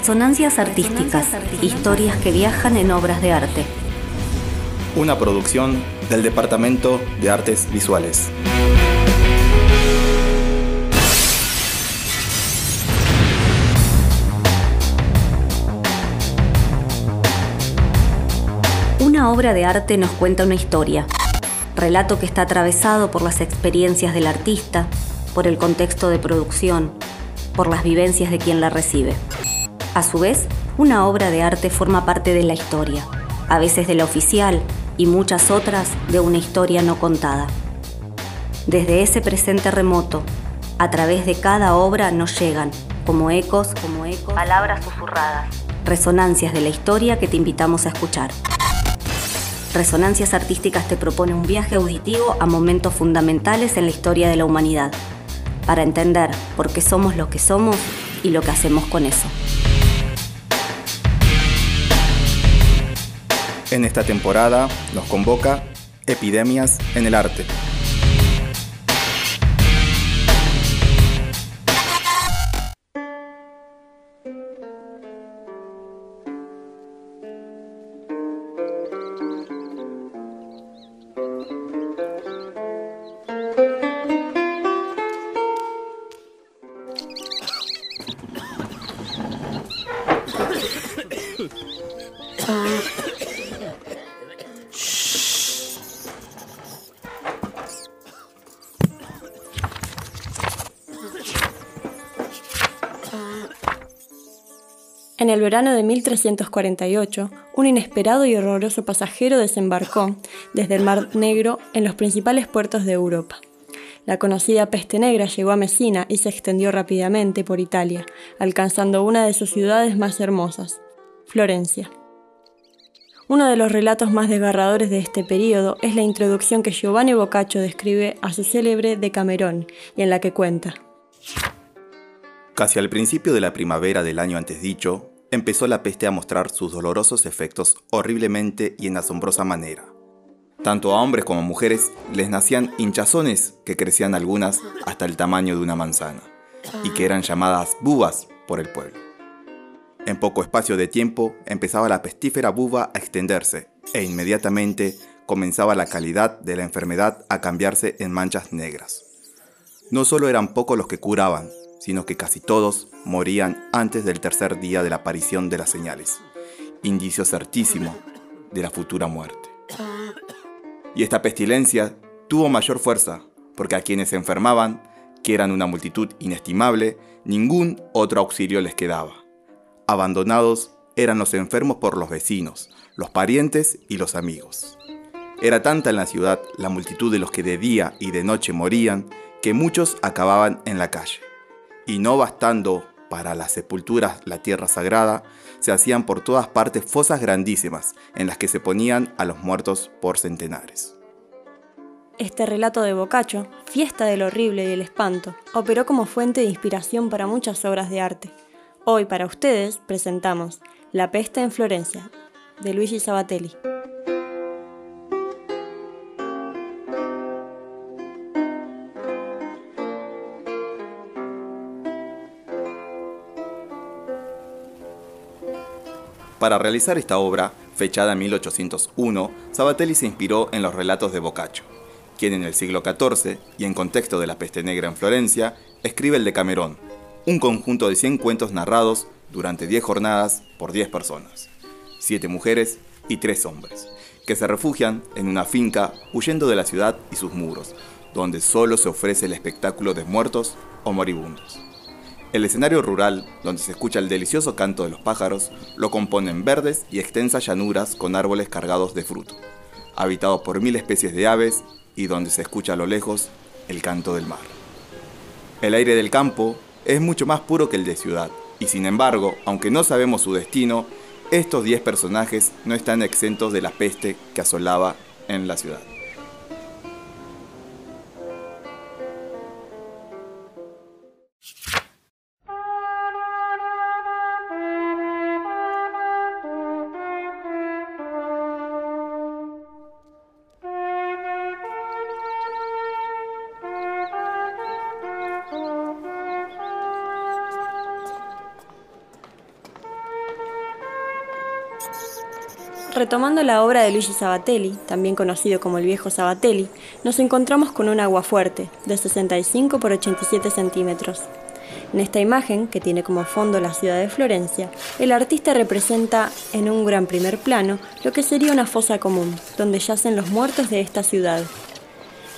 Resonancias artísticas, historias que viajan en obras de arte. Una producción del Departamento de Artes Visuales. Una obra de arte nos cuenta una historia, relato que está atravesado por las experiencias del artista, por el contexto de producción, por las vivencias de quien la recibe. A su vez, una obra de arte forma parte de la historia, a veces de la oficial y muchas otras de una historia no contada. Desde ese presente remoto, a través de cada obra nos llegan, como ecos, como ecos, palabras susurradas, resonancias de la historia que te invitamos a escuchar. Resonancias Artísticas te propone un viaje auditivo a momentos fundamentales en la historia de la humanidad, para entender por qué somos lo que somos y lo que hacemos con eso. En esta temporada nos convoca Epidemias en el Arte. En el verano de 1348, un inesperado y horroroso pasajero desembarcó desde el Mar Negro en los principales puertos de Europa. La conocida peste negra llegó a Messina y se extendió rápidamente por Italia, alcanzando una de sus ciudades más hermosas, Florencia. Uno de los relatos más desgarradores de este periodo es la introducción que Giovanni Boccaccio describe a su célebre Decamerón y en la que cuenta. Casi al principio de la primavera del año antes dicho, empezó la peste a mostrar sus dolorosos efectos horriblemente y en asombrosa manera. Tanto a hombres como a mujeres les nacían hinchazones que crecían algunas hasta el tamaño de una manzana y que eran llamadas bubas por el pueblo. En poco espacio de tiempo empezaba la pestífera buba a extenderse e inmediatamente comenzaba la calidad de la enfermedad a cambiarse en manchas negras. No solo eran pocos los que curaban, sino que casi todos morían antes del tercer día de la aparición de las señales, indicio certísimo de la futura muerte. Y esta pestilencia tuvo mayor fuerza, porque a quienes se enfermaban, que eran una multitud inestimable, ningún otro auxilio les quedaba. Abandonados eran los enfermos por los vecinos, los parientes y los amigos. Era tanta en la ciudad la multitud de los que de día y de noche morían, que muchos acababan en la calle y no bastando para las sepulturas la tierra sagrada, se hacían por todas partes fosas grandísimas en las que se ponían a los muertos por centenares. Este relato de Boccaccio, fiesta del horrible y el espanto, operó como fuente de inspiración para muchas obras de arte. Hoy para ustedes presentamos La peste en Florencia, de Luigi Sabatelli. Para realizar esta obra, fechada en 1801, Sabatelli se inspiró en los relatos de Boccaccio, quien en el siglo XIV, y en contexto de la peste negra en Florencia, escribe el Decamerón, un conjunto de 100 cuentos narrados durante 10 jornadas por 10 personas, 7 mujeres y 3 hombres, que se refugian en una finca huyendo de la ciudad y sus muros, donde solo se ofrece el espectáculo de muertos o moribundos. El escenario rural, donde se escucha el delicioso canto de los pájaros, lo componen verdes y extensas llanuras con árboles cargados de fruto, habitado por mil especies de aves y donde se escucha a lo lejos el canto del mar. El aire del campo es mucho más puro que el de ciudad, y sin embargo, aunque no sabemos su destino, estos 10 personajes no están exentos de la peste que asolaba en la ciudad. Retomando la obra de Luigi Sabatelli, también conocido como el viejo Sabatelli, nos encontramos con un agua fuerte, de 65 por 87 centímetros. En esta imagen, que tiene como fondo la ciudad de Florencia, el artista representa en un gran primer plano lo que sería una fosa común, donde yacen los muertos de esta ciudad.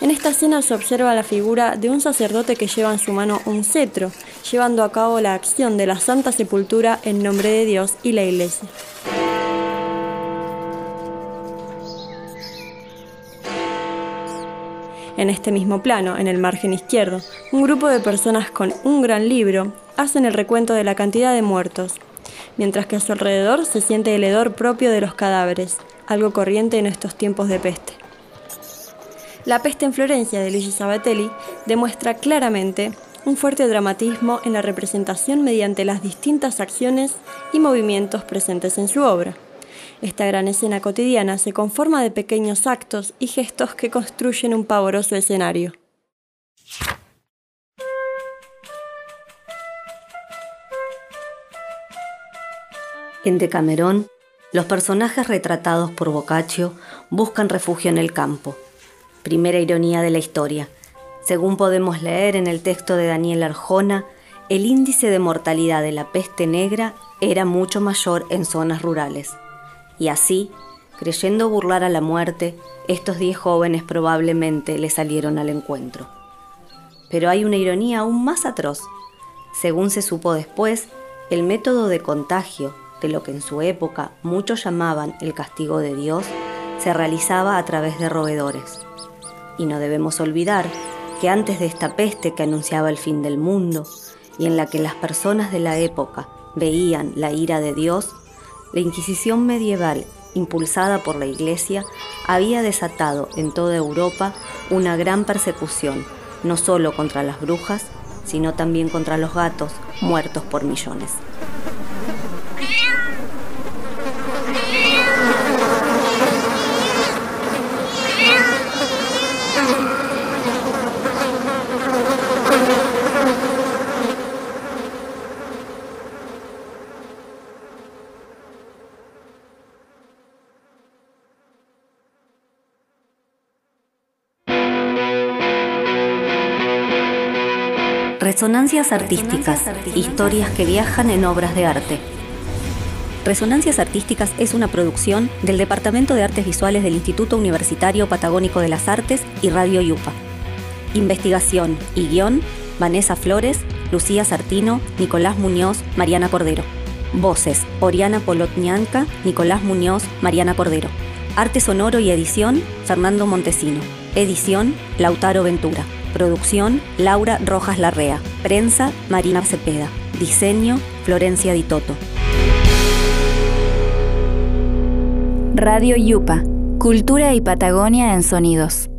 En esta escena se observa la figura de un sacerdote que lleva en su mano un cetro, llevando a cabo la acción de la Santa Sepultura en nombre de Dios y la Iglesia. En este mismo plano, en el margen izquierdo, un grupo de personas con un gran libro hacen el recuento de la cantidad de muertos, mientras que a su alrededor se siente el hedor propio de los cadáveres, algo corriente en estos tiempos de peste. La peste en Florencia de Luigi Sabatelli demuestra claramente un fuerte dramatismo en la representación mediante las distintas acciones y movimientos presentes en su obra. Esta gran escena cotidiana se conforma de pequeños actos y gestos que construyen un pavoroso escenario. En Decamerón, los personajes retratados por Boccaccio buscan refugio en el campo. Primera ironía de la historia. Según podemos leer en el texto de Daniel Arjona, el índice de mortalidad de la peste negra era mucho mayor en zonas rurales. Y así, creyendo burlar a la muerte, estos diez jóvenes probablemente le salieron al encuentro. Pero hay una ironía aún más atroz. Según se supo después, el método de contagio de lo que en su época muchos llamaban el castigo de Dios se realizaba a través de roedores. Y no debemos olvidar que antes de esta peste que anunciaba el fin del mundo y en la que las personas de la época veían la ira de Dios, la Inquisición medieval, impulsada por la Iglesia, había desatado en toda Europa una gran persecución, no solo contra las brujas, sino también contra los gatos muertos por millones. Resonancias Artísticas, historias que viajan en obras de arte. Resonancias Artísticas es una producción del Departamento de Artes Visuales del Instituto Universitario Patagónico de las Artes y Radio Yupa. Investigación y guion, Vanessa Flores, Lucía Sartino, Nicolás Muñoz, Mariana Cordero. Voces, Oriana Polotnianca, Nicolás Muñoz, Mariana Cordero. Arte sonoro y edición, Fernando Montesino. Edición, Lautaro Ventura. Producción, Laura Rojas Larrea. Prensa, Marina Cepeda. Diseño, Florencia Di Toto. Radio Yupa. Cultura y Patagonia en sonidos.